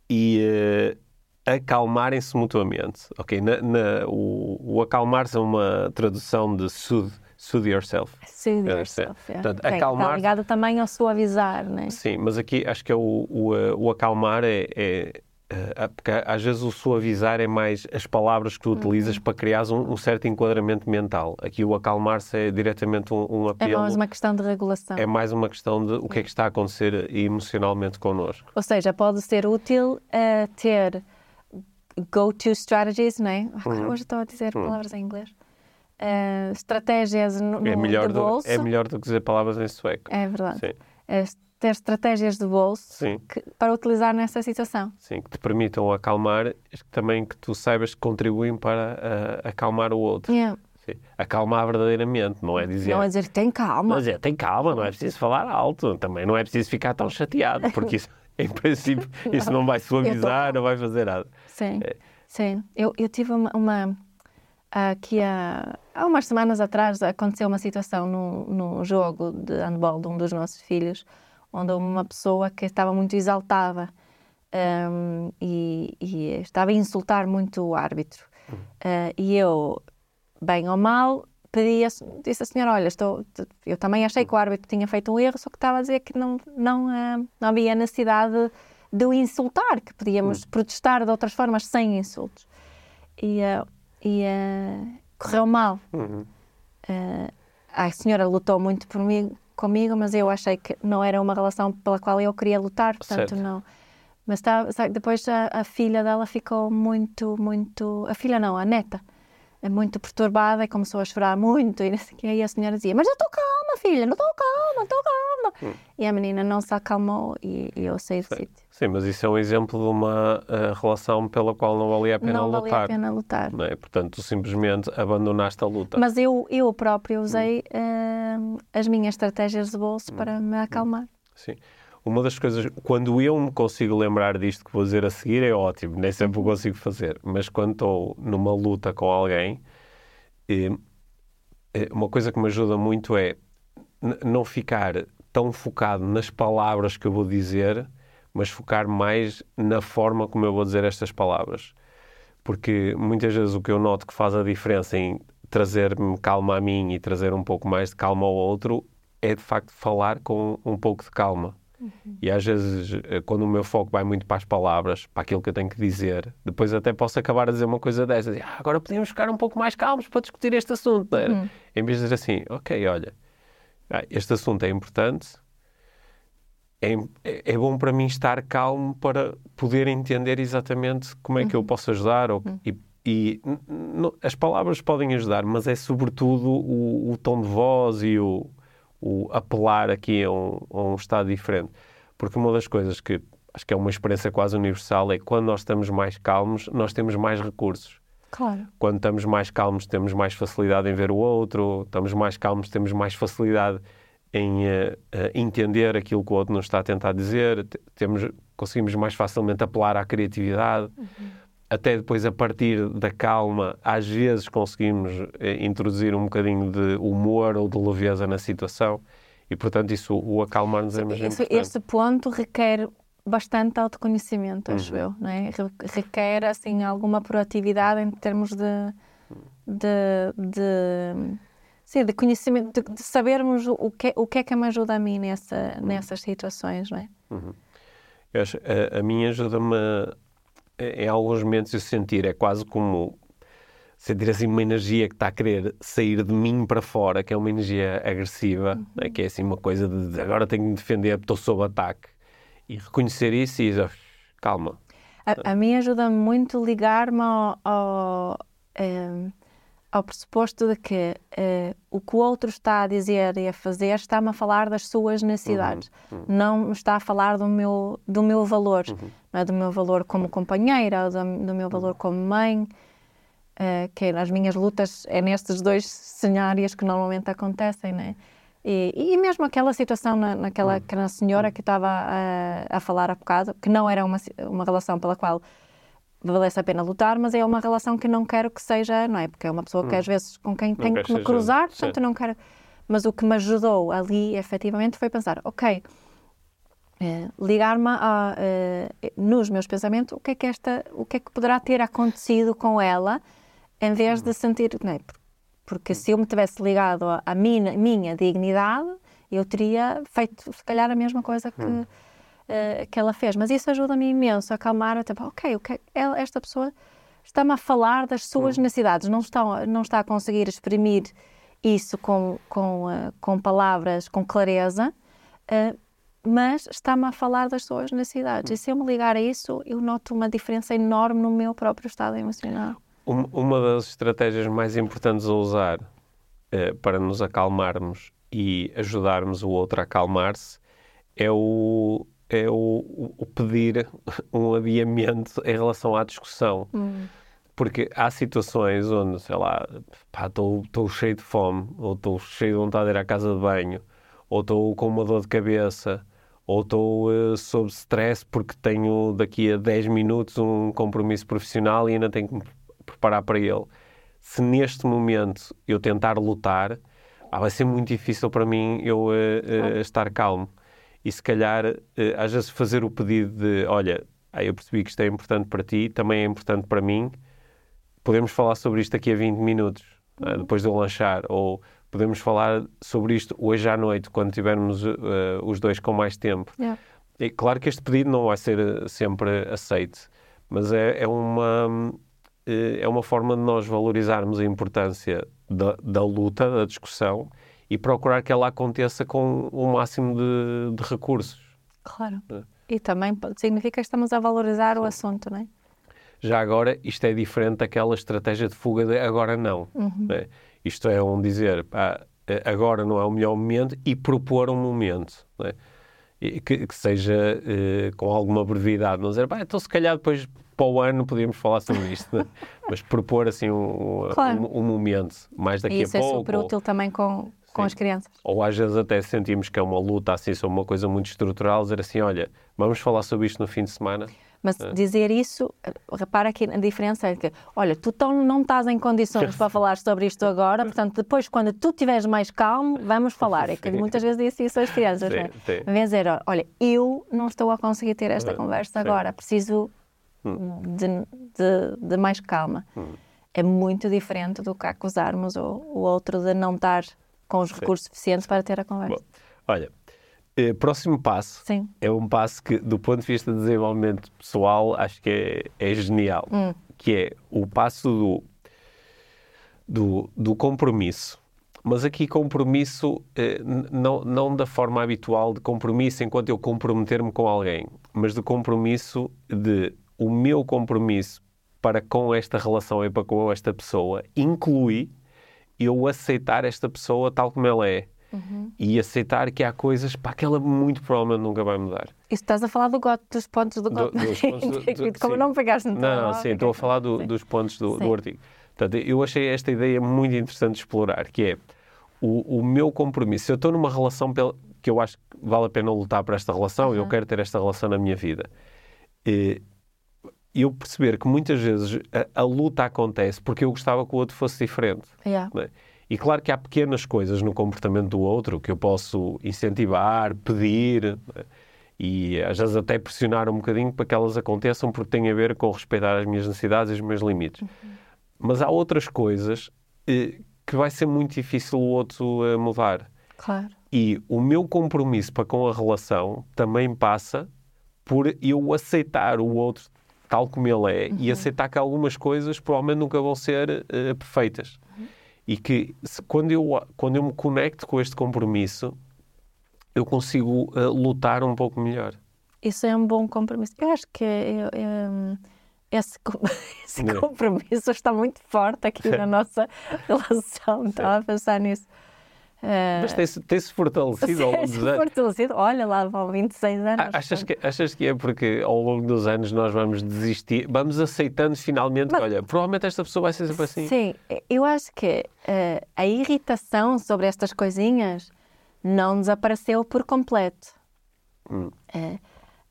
e eh, acalmarem-se mutuamente. Ok, na, na- o, o acalmar-se é uma tradução de soothe, soothe yourself. Soothe É, yourself. sim. yeah. Portanto, Tem- Está acalmar- ligado também ao suavizar, né? Sim, mas aqui acho que é o, o, eh, o acalmar é, é, eh, porque às vezes o suavizar é mais as palavras que tu utilizas Uhum. para criar um, um certo enquadramento mental. Aqui o acalmar-se é diretamente um, um É apelo. mais uma questão de regulação. É mais uma questão de o que é que está a acontecer emocionalmente connosco. Ou seja, pode ser útil eh, ter go-to strategies, não é? Ah, Uhum. Hoje estou a dizer palavras em inglês. Eh, estratégias no, É no- melhor, de do, bolso. é melhor do que dizer palavras em sueco. É verdade. Sim, Eh, ter estratégias de bolso que- para utilizar nessa situação. sim, que te permitam acalmar, também que tu saibas que contribuem para ah, acalmar o outro. Yeah. Sim. Acalmar verdadeiramente, não é dizer. Não é dizer tem calma. Mas é, tem calma, não é preciso falar alto. Também não é preciso ficar tão chateado, porque isso, em princípio, isso não vai suavizar, não vai fazer nada. Sim, É. sim. Eu, eu tive uma, uma aqui há, há umas semanas atrás aconteceu uma situação no, no jogo de handball de um dos nossos filhos, onde uma pessoa que estava muito exaltada hum, e, e estava a insultar muito o árbitro. Ah, e eu, bem ou mal, pedi a, disse à senhora, olha, estou, eu também achei que o árbitro tinha feito um erro, só que estava a dizer que não, não, ah, não havia necessidade de o insultar, que podíamos protestar de outras formas sem insultos. E, ah, e ah, correu mal. Uhum. Ah, a senhora lutou muito por mim, comigo, mas eu achei que não era uma relação pela qual eu queria lutar, portanto Certo. não. Mas tá, depois a, a filha dela ficou muito, muito. A filha não, a neta, muito perturbada e começou a chorar muito. E não quê. aí a senhora dizia: Mas eu estou calma, filha, não estou calma, estou calma. E a menina não se acalmou e, e eu saí do sítio. Sim, mas isso é um exemplo de uma ah, relação pela qual não valia a pena Não valia lutar. a pena lutar. Não é? Portanto, tu simplesmente abandonaste a luta. Mas eu, eu própria usei ah, as minhas estratégias de bolso para me acalmar. Sim. Uma das coisas, quando eu me consigo lembrar disto que vou dizer a seguir, é ótimo, nem sempre o consigo fazer. Mas quando estou numa luta com alguém, eh, eh, uma coisa que me ajuda muito é não ficar tão focado nas palavras que eu vou dizer, mas focar mais na forma como eu vou dizer estas palavras. Porque muitas vezes o que eu noto que faz a diferença em trazer-me calma a mim e trazer um pouco mais de calma ao outro é de facto falar com um pouco de calma. E às vezes, eh, quando o meu foco vai muito para as palavras, para aquilo que eu tenho que dizer, depois até posso acabar a dizer uma coisa dessas. Ah, agora podíamos ficar um pouco mais calmos para discutir este assunto, não era? Em vez de dizer assim, ok, olha, ah, este assunto é importante, é, é bom para mim estar calmo para poder entender exatamente como é que eu uhum. posso ajudar ou, uhum. e, e as palavras podem ajudar, mas é sobretudo o, o tom de voz e o, o apelar aqui a um, a um, estado diferente. Porque uma das coisas que acho que é uma experiência quase universal é quando nós estamos mais calmos, nós temos mais recursos. Claro. Quando estamos mais calmos, temos mais facilidade em ver o outro, estamos mais calmos, temos mais facilidade em uh, entender aquilo que o outro nos está a tentar dizer, temos, conseguimos mais facilmente apelar à criatividade. Uhum. Até depois, a partir da calma, às vezes conseguimos uh, introduzir um bocadinho de humor ou de leveza na situação e, portanto, isso, o acalmar-nos é mais importante. Este ponto requer bastante autoconhecimento, acho uhum. eu, não é? Requer, assim, alguma proatividade em termos de, de, de Sim, de conhecimento, de, de, sabermos o que, o que é que me ajuda a mim nessa, uhum. nessas situações, não é? Uhum. Eu acho, a, a mim ajuda-me, em alguns momentos, eu sentir, é quase como sentir assim uma energia que está a querer sair de mim para fora, que é uma energia agressiva, uhum. né? que é assim uma coisa de agora tenho que me defender, estou sob ataque. E reconhecer isso e dizer, calma. A, a mim ajuda-me muito ligar-me ao, ao um, ao pressuposto de que uh, o que o outro está a dizer e a fazer está-me a falar das suas necessidades, uhum, uhum. não está a falar do meu, do meu valor, uhum. É do meu valor como companheira, do, do meu valor uhum. como mãe, uh, que nas minhas lutas é nestes dois cenários que normalmente acontecem, né? E, e mesmo aquela situação na, naquela, naquela uhum. senhora que estava a, a falar há bocado, que não era uma, uma relação pela qual valesse a pena lutar, mas é uma relação que não quero que seja, não é? Porque é uma pessoa que hum. às vezes com quem tenho que me cruzar, portanto não quero. Mas o que me ajudou ali, efetivamente, foi pensar, ok, ligar-me eh, nos meus pensamentos o que é que esta, o que é que poderá ter acontecido com ela, em vez de hum. sentir, não é? Porque se eu me tivesse ligado à minha, minha dignidade, eu teria feito, se calhar, a mesma coisa que. Hum uh, que ela fez. Mas isso ajuda-me imenso a acalmar, até, ok, okay esta pessoa está-me a falar das suas uhum. necessidades, não está, não está a conseguir exprimir isso com, com, uh, com palavras, com clareza, uh, mas está-me a falar das suas necessidades. E se eu me ligar a isso, eu noto uma diferença enorme no meu próprio estado emocional. Uma das estratégias mais importantes a usar uh, para nos acalmarmos e ajudarmos o outro a acalmar-se é o é o, o, pedir um adiamento em relação à discussão. Hum. Porque há situações onde, sei lá, estou cheio de fome, ou estou cheio de vontade de ir à casa de banho, ou estou com uma dor de cabeça, ou estou uh, sob stress porque tenho daqui a 10 minutos um compromisso profissional e ainda tenho que me preparar para ele. Se neste momento eu tentar lutar, ah, vai ser muito difícil para mim eu uh, uh, estar calmo e se calhar eh, às vezes fazer o pedido de olha, ah, eu percebi que isto é importante para ti, também é importante para mim, podemos falar sobre isto aqui a 20 minutos, é? depois de eu lanchar, ou podemos falar sobre isto hoje à noite, quando tivermos uh, os dois com mais tempo. Yeah. É claro que este pedido não vai ser eh, sempre aceito, mas é, é uma é uma forma de nós valorizarmos a importância da, da luta, da discussão, e procurar que ela aconteça com o máximo de, de recursos. Claro. É. E também significa que estamos a valorizar o assunto, não é? Já agora, isto é diferente daquela estratégia de fuga de agora não. Uhum. É? Isto é um dizer, pá, agora não é o melhor momento e propor um momento. É? Que, que, seja eh, com alguma brevidade. Não dizer, pá, então se calhar depois para o ano podíamos falar sobre isto, né? mas propor assim um, claro. um, um, momento mais daqui e a pouco. Isso é super útil também com, com as crianças. Ou às vezes até sentimos que é uma luta assim sobre uma coisa muito estrutural, dizer assim, olha, vamos falar sobre isto no fim de semana. Mas é. dizer isso, repara aqui a diferença é que, olha, tu tão, não estás em condições para falar sobre isto agora, portanto, depois, quando tu estiveres mais calmo, vamos falar. É que muitas vezes disse isso às crianças, sim, não é? Sim. Em vez de dizer, olha, eu não estou a conseguir ter esta conversa sim. agora, preciso hum. de, de, de, mais calma. Hum. É muito diferente do que acusarmos o, o outro de não estar com os recursos Sim. suficientes para ter a conversa. Bom, olha, eh, próximo passo Sim. é um passo que, do ponto de vista de desenvolvimento pessoal, acho que é, é genial, hum. que é o passo do, do, do compromisso Mas aqui compromisso, eh, não, não da forma habitual de compromisso enquanto eu comprometer-me com alguém, mas de compromisso de o meu compromisso para com esta relação e para com esta pessoa inclui eu aceitar esta pessoa tal como ela é. Uhum. E aceitar que há coisas para que ela muito provavelmente nunca vai mudar. Isso estás a falar do goto, dos pontos do goto. Do, pontos do, Como sim. não pegaste no Não, não, sim, estou a falar do, dos pontos do, do artigo. Portanto, eu achei esta ideia muito interessante de explorar, que é o, o meu compromisso. Se eu estou numa relação que eu acho que vale a pena lutar por esta relação, uhum. eu quero ter esta relação na minha vida, e eu perceber que muitas vezes a, a, luta acontece porque eu gostava que o outro fosse diferente. Yeah. É? E claro que há pequenas coisas no comportamento do outro que eu posso incentivar, pedir e às vezes até pressionar um bocadinho para que elas aconteçam porque tem a ver com respeitar as minhas necessidades e os meus limites. Uhum. Mas há outras coisas eh, que vai ser muito difícil o outro eh, mudar. Claro. E o meu compromisso para com a relação também passa por eu aceitar o outro tal como ele é uhum. e aceitar que algumas coisas provavelmente nunca vão ser uh, perfeitas. Uhum. E que se, quando, eu, quando eu me conecto com este compromisso, eu consigo uh, lutar um pouco melhor. Isso é um bom compromisso. Eu acho que é, é, é esse, esse compromisso está muito forte aqui na nossa relação. Estava a pensar nisso. Uh, Mas tem-se tem fortalecido ao longo dos anos. fortalecido, olha lá, vão 26 anos. Achas que, achas que é porque ao longo dos anos nós vamos desistir, vamos aceitando finalmente Mas, que, olha, provavelmente esta pessoa vai ser sempre assim? Sim, eu acho que uh, a irritação sobre estas coisinhas não desapareceu por completo. Hum. Uh,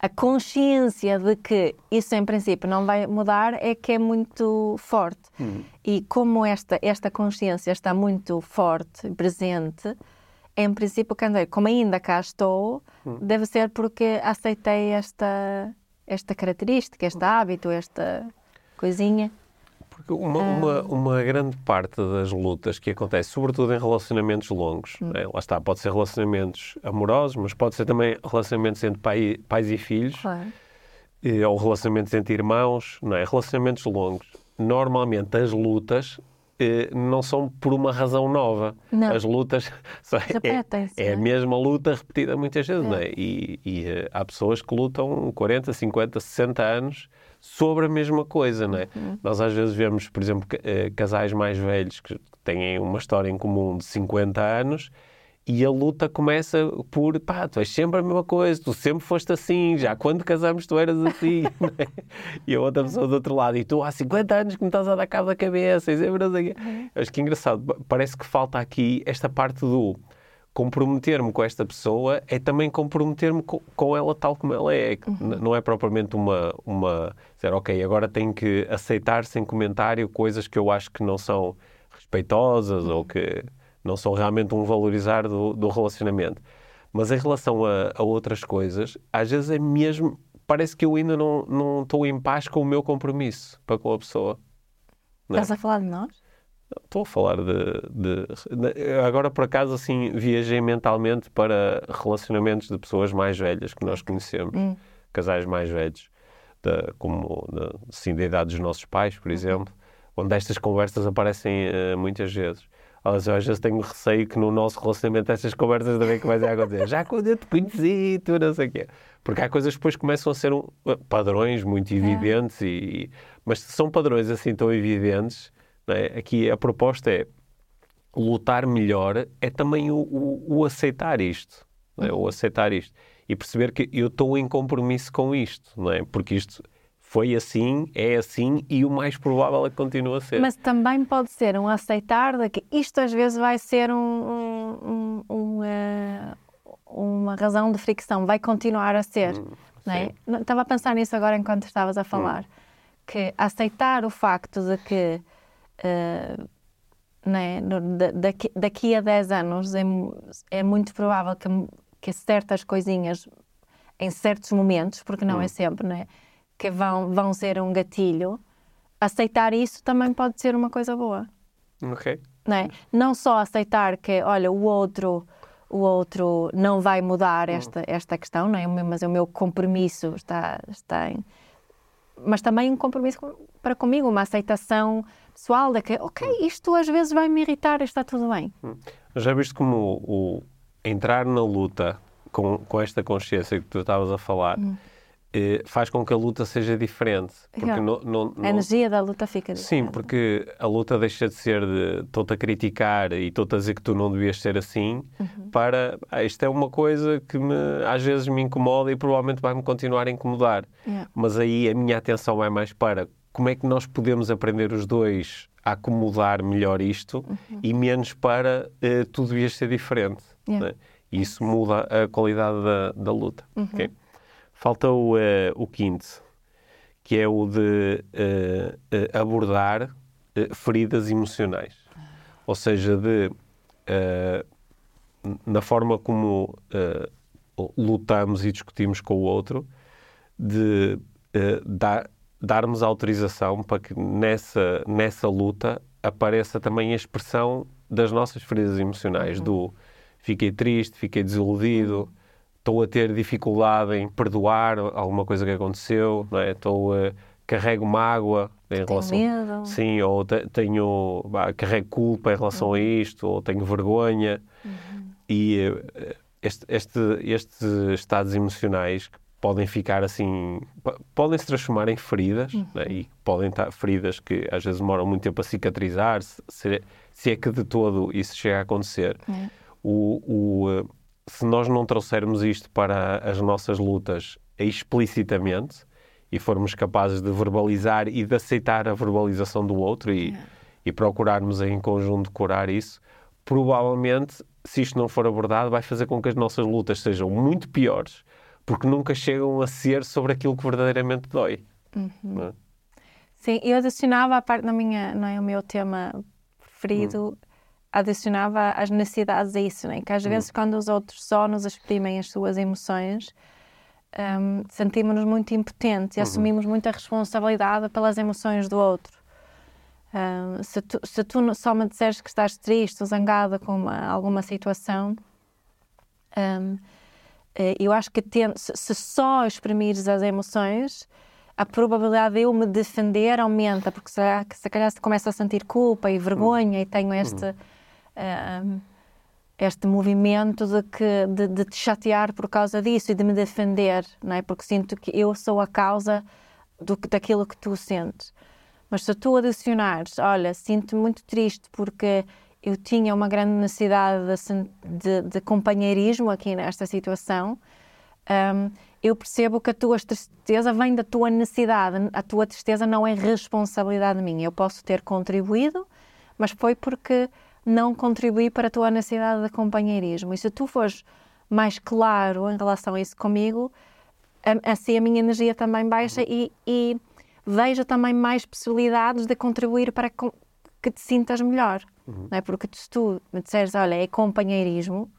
a consciência de que isso em princípio não vai mudar é que é muito forte. Hum. E como esta, esta consciência está muito forte, presente, em princípio, como ainda cá estou, hum. deve ser porque aceitei esta, esta característica, este hábito, esta coisinha. Porque uma, ah. uma, uma, grande parte das lutas que acontece, sobretudo em relacionamentos longos, hum. né? lá está, pode ser relacionamentos amorosos, mas pode ser também relacionamentos entre pai, pais e filhos, claro. e, ou relacionamentos entre irmãos, não é? relacionamentos longos. Normalmente as lutas eh, não são por uma razão nova. Não. As lutas é, é, a mesma luta repetida muitas vezes, é. não é? E, e uh, há pessoas que lutam 40, 50, 60 anos sobre a mesma coisa, não é? Uhum. Nós às vezes vemos, por exemplo, eh, casais mais velhos que têm uma história em comum de 50 anos e a luta começa por, pá, tu és sempre a mesma coisa, tu sempre foste assim, já quando casamos tu eras assim. é? E a outra pessoa do outro lado, e tu há 50 anos que me estás a dar cabo da cabeça, e sempre assim. Uhum. Acho que é engraçado, parece que falta aqui esta parte do comprometer-me com esta pessoa é também comprometer-me com, com, ela tal como ela é. Uhum. Não é propriamente uma, uma. dizer, ok, agora tenho que aceitar sem comentário coisas que eu acho que não são respeitosas uhum. ou que não são realmente um valorizar do, do relacionamento. Mas em relação a, a, outras coisas, às vezes é mesmo. Parece que eu ainda não, não estou em paz com o meu compromisso para com a pessoa. É? Estás a falar de nós? Estou a falar de, de, Agora, por acaso, assim, viajei mentalmente para relacionamentos de pessoas mais velhas que nós conhecemos, hum. casais mais velhos, como de, assim, da idade dos nossos pais, por uhum. exemplo, onde estas conversas aparecem uh, muitas vezes. Às vezes tenho receio que no nosso relacionamento estas conversas também comecem a acontecer. Já quando eu te conheci, tu não sei o quê. Porque há coisas que depois começam a ser um, padrões muito é. evidentes, é. e, mas são padrões assim tão evidentes, é? Aqui a proposta é lutar melhor, é também o, o, o aceitar isto. É? O aceitar isto. E perceber que eu estou em compromisso com isto, não é? Porque isto foi assim, é assim e o mais provável é que continue a ser. Mas também pode ser um aceitar de que isto às vezes vai ser um, um, um, uma, uma razão de fricção, vai continuar a ser. Hum, não é? Estava a pensar nisso agora enquanto estavas a falar. Hum. Que aceitar o facto de que uh, né, daqui, daqui a 10 anos é, é muito provável que, que certas coisinhas, em certos momentos, porque não é hum. é sempre, né, que vão, vão ser um gatilho, aceitar isso também pode ser uma coisa boa. Ok. Não, é? não só aceitar que, olha, o outro o outro não vai mudar hum. esta, esta questão, não é? mas o meu compromisso está, está em, mas também um compromisso com, para comigo, uma aceitação pessoal de que, ok, isto às vezes vai me irritar, está tudo bem. Hum. Já viste como o, o entrar na luta com, com esta consciência que tu estavas a falar hum. eh, faz com que a luta seja diferente. Porque yeah. não, não, não... A energia da luta fica diferente. Sim, porque a luta deixa de ser de estou-te a criticar e estou-te a dizer que tu não devias ser assim, uhum. para ah, isto é uma coisa que me, às vezes me incomoda e provavelmente vai-me continuar a incomodar. Yeah. Mas aí a minha atenção vai mais para como é que nós podemos aprender os dois a acomodar melhor isto uhum. e menos para uh, tu devias ser diferente. Yeah. Né? Isso muda a qualidade da, da luta. Uhum. Okay? Falta o, uh, o quinto, que é o de uh, abordar feridas emocionais. Ou seja, de na forma como lutamos e discutimos com o outro, de dar darmos autorização para que nessa, nessa luta apareça também a expressão das nossas feridas emocionais, uhum. do fiquei triste, fiquei desiludido, estou a ter dificuldade em perdoar alguma coisa que aconteceu, não é? estou a carrego mágoa em relação medo. sim ou te, tenho bah, carrego culpa em relação uhum. a isto ou tenho vergonha uhum. e eh, este, este, estes estados emocionais podem ficar assim, podem se transformar em feridas uhum. né? e podem estar feridas que às vezes demoram muito tempo a cicatrizar, se, se é que de todo isso chega a acontecer. Uhum. O, o, eh, se nós não trouxermos isto para as nossas lutas explicitamente e formos capazes de verbalizar e de aceitar a verbalização do outro e, uhum. e procurarmos em conjunto curar isso, provavelmente, se isto não for abordado, vai fazer com que as nossas lutas sejam muito piores porque nunca chegam a ser sobre aquilo que verdadeiramente dói. Uhum. É? Sim, eu adicionava a parte na minha, não é o meu tema preferido, uhum. adicionava as necessidades a isso, não é? que às vezes uhum. quando os outros só nos exprimem as suas emoções, um, sentimos-nos muito impotentes e uhum. assumimos muita responsabilidade pelas emoções do outro. Um, se, tu, se tu só me disseres que estás triste ou zangada com uma, alguma situação, um, eu acho que se só exprimires as emoções, a probabilidade de eu me defender aumenta, porque se, se calhar se começa a sentir culpa e vergonha e tenho este, uh, este movimento de, que, de, de, te chatear por causa disso e de me defender, não é? porque sinto que eu sou a causa do, daquilo que tu sentes. Mas se tu adicionares, olha, sinto-me muito triste porque eu tinha uma grande necessidade de, de, companheirismo aqui nesta situação. Um, eu percebo que a tua tristeza vem da tua necessidade, a tua tristeza não é responsabilidade minha. Eu posso ter contribuído, mas foi porque não contribuí para a tua necessidade de companheirismo. E se tu fores mais claro em relação a isso comigo, assim a minha energia também baixa e, e vejo também mais possibilidades de contribuir para que te sintas melhor. Uhum. Não é? Porque se tu me disseres, olha, é companheirismo,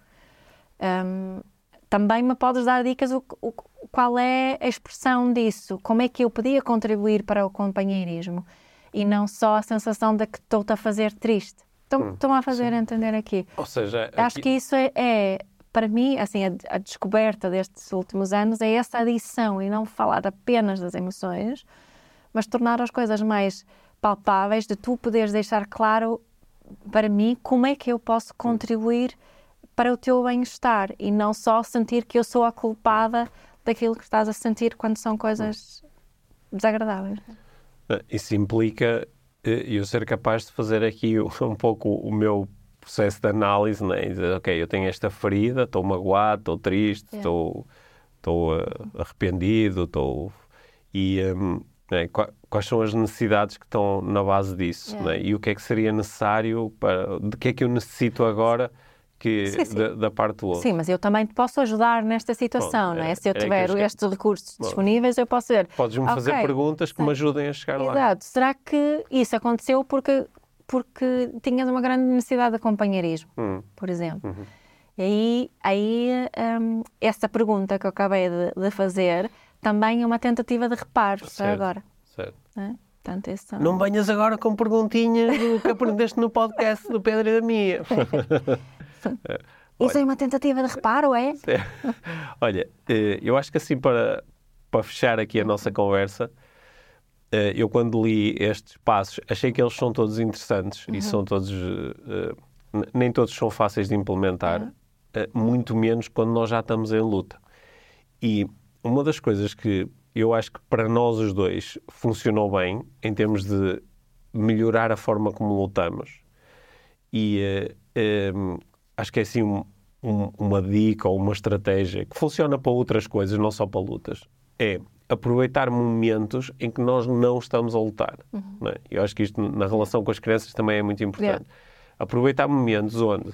um, também me podes dar dicas o, o, qual é a expressão disso, como é que eu podia contribuir para o companheirismo e não só a sensação de que estou-te a fazer triste. Estão hum, a fazer sim. entender aqui. Ou seja, aqui... acho que isso é, é para mim, assim, a, a, descoberta destes últimos anos é essa adição e não falar apenas das emoções, mas tornar as coisas mais palpáveis, de tu poderes deixar claro para mim, como é que eu posso contribuir para o teu bem-estar e não só sentir que eu sou a culpada daquilo que estás a sentir quando são coisas desagradáveis. Ah, isso implica eh, eu ser capaz de fazer aqui um pouco o meu processo de análise, né? E dizer, ok, eu tenho esta ferida, estou magoado, estou triste, estou, estou uh, arrependido, estou... E, um, né? Quais são as necessidades que estão na base disso? Yeah. Né? E o que é que seria necessário para. De que é que eu necessito agora que, sim, sim. Da, da, parte do outro? Sim, mas eu também te posso ajudar nesta situação, Bom, não é? é? Se eu é tiver é estes recursos Bom, disponíveis, eu posso dizer. Podes-me okay, fazer perguntas que sim. me ajudem a chegar Exato. lá. Exato. Será que isso aconteceu porque, porque tinhas uma grande necessidade de companheirismo, hum. por exemplo? Uhum. E aí, aí um, essa pergunta que eu acabei de, de, fazer também é uma tentativa de reparo para agora. Certo. É? Portanto, esse... Não venhas agora com perguntinhas do que aprendeste no podcast do Pedro e da Mia. Isso é uma tentativa de reparo, é? Olha, eh, eu acho que assim para, para fechar aqui a nossa conversa, uh, eu quando li estes passos, achei que eles são todos interessantes uhum. e são todos. Uh, nem todos são fáceis de implementar, uhum. muito menos quando nós já estamos em luta. E uma das coisas que eu acho que para nós os dois funcionou bem em termos de melhorar a forma como lutamos. E uh, acho que é assim um, um, uma dica ou uma estratégia que funciona para outras coisas, não só para lutas. É aproveitar momentos em que nós não estamos a lutar. Uhum. É? Eu acho que isto na relação com as crianças também é muito importante. Yeah. Aproveitar momentos onde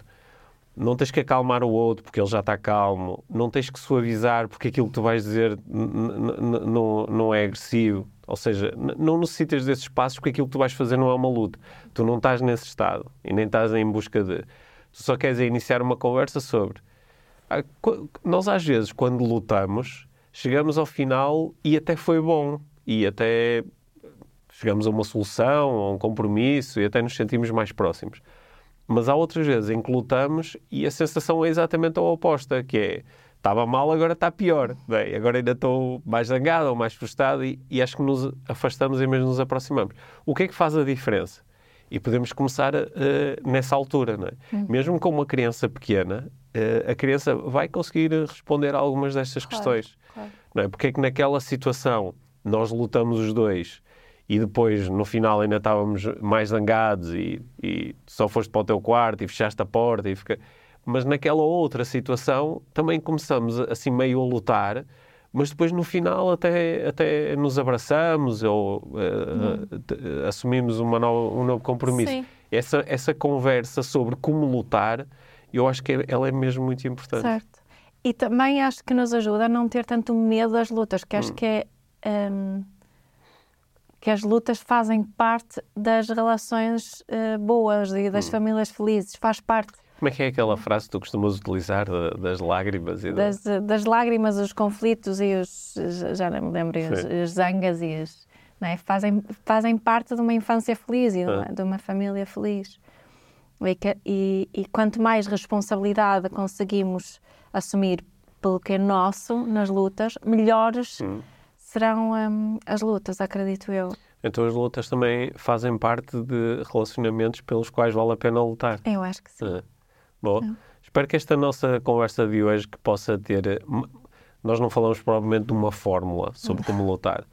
não tens que acalmar o outro porque ele já está calmo, não tens que suavizar porque aquilo que tu vais dizer não é agressivo. Ou seja, não necessitas desses passos porque aquilo que tu vais fazer não é uma luta. Tu não estás nesse estado e nem estás em busca de. Tu só queres iniciar uma conversa sobre. Ah, nós, às vezes, quando lutamos, chegamos ao final e até foi bom. E até chegamos a uma solução, a um compromisso e até nos sentimos mais próximos. Mas há outras vezes em que lutamos e a sensação é exatamente a oposta, que é estava mal, agora está pior. Bem, agora ainda estou mais zangado ou mais frustrado e, e, acho que nos afastamos vez de nos aproximamos. O que é que faz a diferença? E podemos começar uh, nessa altura, não é? Hum. Mesmo com uma criança pequena, uh, a criança vai conseguir responder a algumas destas claro, questões. Claro. Não é? Porque é que naquela situação nós lutamos os dois e depois no final ainda estávamos mais zangados e, e só foste para o teu quarto e fechaste a porta e fica mas naquela outra situação também começamos assim meio a lutar, mas depois no final até, até nos abraçamos ou uh, assumimos uma nova, um novo compromisso. Sim. Essa, essa conversa sobre como lutar, eu acho que ela é mesmo muito importante. Certo. E também acho que nos ajuda a não ter tanto medo das lutas, que acho hum. que é. Um, que as lutas fazem parte das relações uh, boas e das hum. famílias felizes, faz parte. Como é que é aquela frase que tu costumas utilizar das lágrimas? E das, das lágrimas, os conflitos e os. Já não me lembro, as, as zangas e as. É? Fazem, fazem parte de uma infância feliz e de uma, ah. de uma família feliz. E, e, e, quanto mais responsabilidade conseguimos assumir pelo que é nosso nas lutas, melhores hum. Serão hum, as lutas, acredito eu. Então as lutas também fazem parte de relacionamentos pelos quais vale a pena lutar. Eu acho que sim. Ah. Boa. Não. Espero que esta nossa conversa de hoje que possa ter. Eh, nós não falamos provavelmente de uma fórmula sobre como lutar,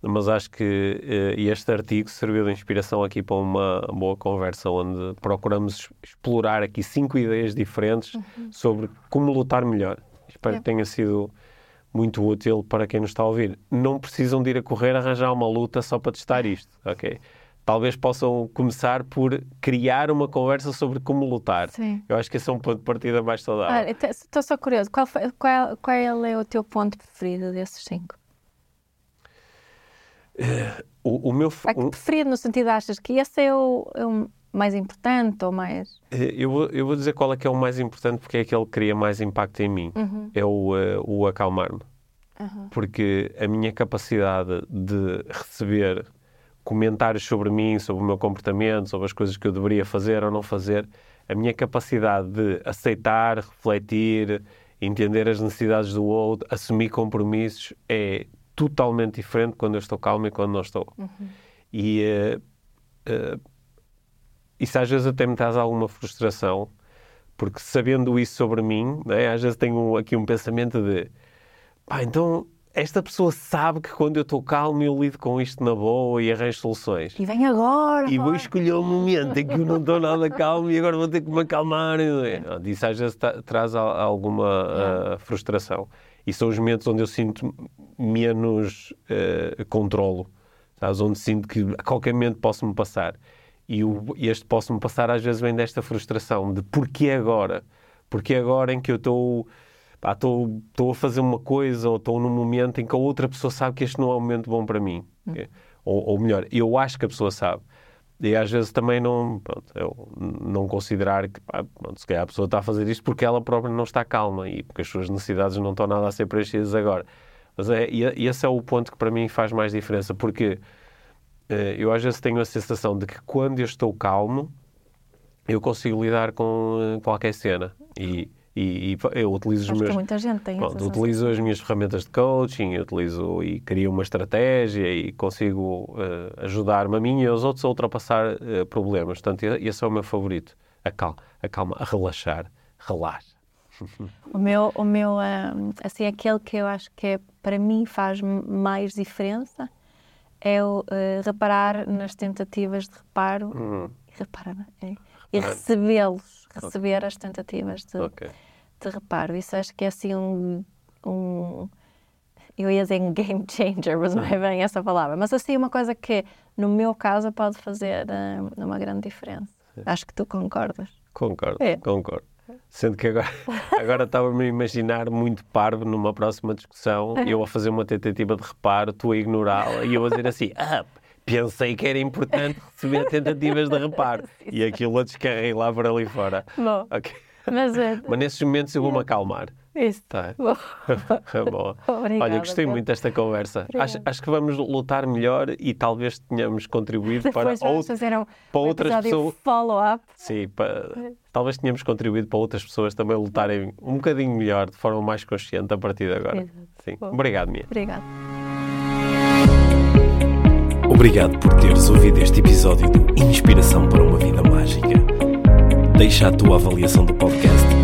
mas acho que uh, este artigo serviu de inspiração aqui para uma boa conversa onde procuramos explorar aqui cinco ideias diferentes uhum. sobre como lutar melhor. Espero é. que tenha sido muito útil para quem nos está a ouvir. Não precisam de ir a correr arranjar uma luta só para testar isto, ok? talvez possam começar por criar uma conversa sobre como lutar. Sim. Eu acho que esse é um ponto de partida mais saudável. Estou só curioso, qual, foi, qual, qual, é o teu ponto preferido desses cinco? Uh, o, o, meu... É um... preferido no sentido, achas que esse é o, é o mais importante ou mais... Uh, eu, vou, eu vou dizer qual é que é o mais importante porque é aquele que cria mais impacto em mim. Uhum. É o, uh, o acalmar-me. Uhum. Porque a minha capacidade de receber comentários sobre mim, sobre o meu comportamento, sobre as coisas que eu deveria fazer ou não fazer, a minha capacidade de aceitar, refletir, entender as necessidades do outro, assumir compromissos é totalmente diferente quando eu estou calmo e quando não estou. Uhum. E uh, uh, isso às vezes até me traz alguma frustração, porque sabendo isso sobre mim, né, às vezes tenho aqui um pensamento de pá, então esta pessoa sabe que quando eu estou calmo eu lido com isto na boa e arranjo soluções. E vem agora. E vou escolher um momento em que eu não estou nada calmo e agora vou ter que me acalmar. Isso às vezes traz alguma uh, frustração. E são os momentos onde eu sinto menos uh, controlo, sabes? onde sinto que a qualquer momento posso-me passar. E o, este posso-me passar às vezes vem desta frustração de porquê agora? Porquê agora em que eu estou estou a fazer uma coisa ou estou num momento em que a outra pessoa sabe que este não é um momento bom para mim. Hum. Ou, ou, melhor, eu acho que a pessoa sabe. E às vezes também não, pronto, eu não considerar que pá, pronto, se calhar a pessoa está a fazer isto porque ela própria não está calma e porque as suas necessidades não estão nada a ser preenchidas agora. Mas é, e esse é o ponto que para mim faz mais diferença, porque eu às vezes tenho a sensação de que quando eu estou calmo, eu consigo lidar com eh, qualquer cena. E, E, e eu utilizo os Acho meus. que muita gente tem Pronto, utilizo as minhas ferramentas de coaching, utilizo e crio uma estratégia e consigo uh, ajudar-me a mim e aos outros a ultrapassar uh, problemas. Portanto, esse é o meu favorito. A calma, a, calma, a relaxar, relaxa. O meu, o meu assim, aquele que eu acho que é, para mim faz mais diferença é o uh, reparar nas tentativas de reparo uhum. e reparar, é, e recebê-los, receber okay. as tentativas de, okay. de reparo. Isso acho que é assim um, um eu ia dizer um game changer, mas não é bem essa palavra. Mas assim, uma coisa que no meu caso pode fazer uh, uma grande diferença. Acho que tu concordas. Concordo, é. concordo. Sendo que agora, agora estava-me a imaginar muito parvo numa próxima discussão, eu a fazer uma tentativa de reparo, tu a ignorá-la e eu a dizer assim: ah, pensei que era importante receber tentativas de reparo. E aquilo a descarrei lá para ali fora. Bom, okay. mas, é... mas nesses momentos eu vou-me acalmar. Isso. Tá. Boa. Obrigada, Olha, gostei muito desta conversa. Acho, acho, que vamos lutar melhor e talvez tenhamos contribuído Depois para, outro, um, para um outras pessoas. Follow-up. Sim, para, talvez tenhamos contribuído para outras pessoas também lutarem um bocadinho melhor, de forma mais consciente a partir de agora. Exato. Sim. Obrigado, Mia. Obrigado. Obrigado por teres ouvido este episódio de Inspiração para uma Vida Mágica. Deixa a tua avaliação do podcast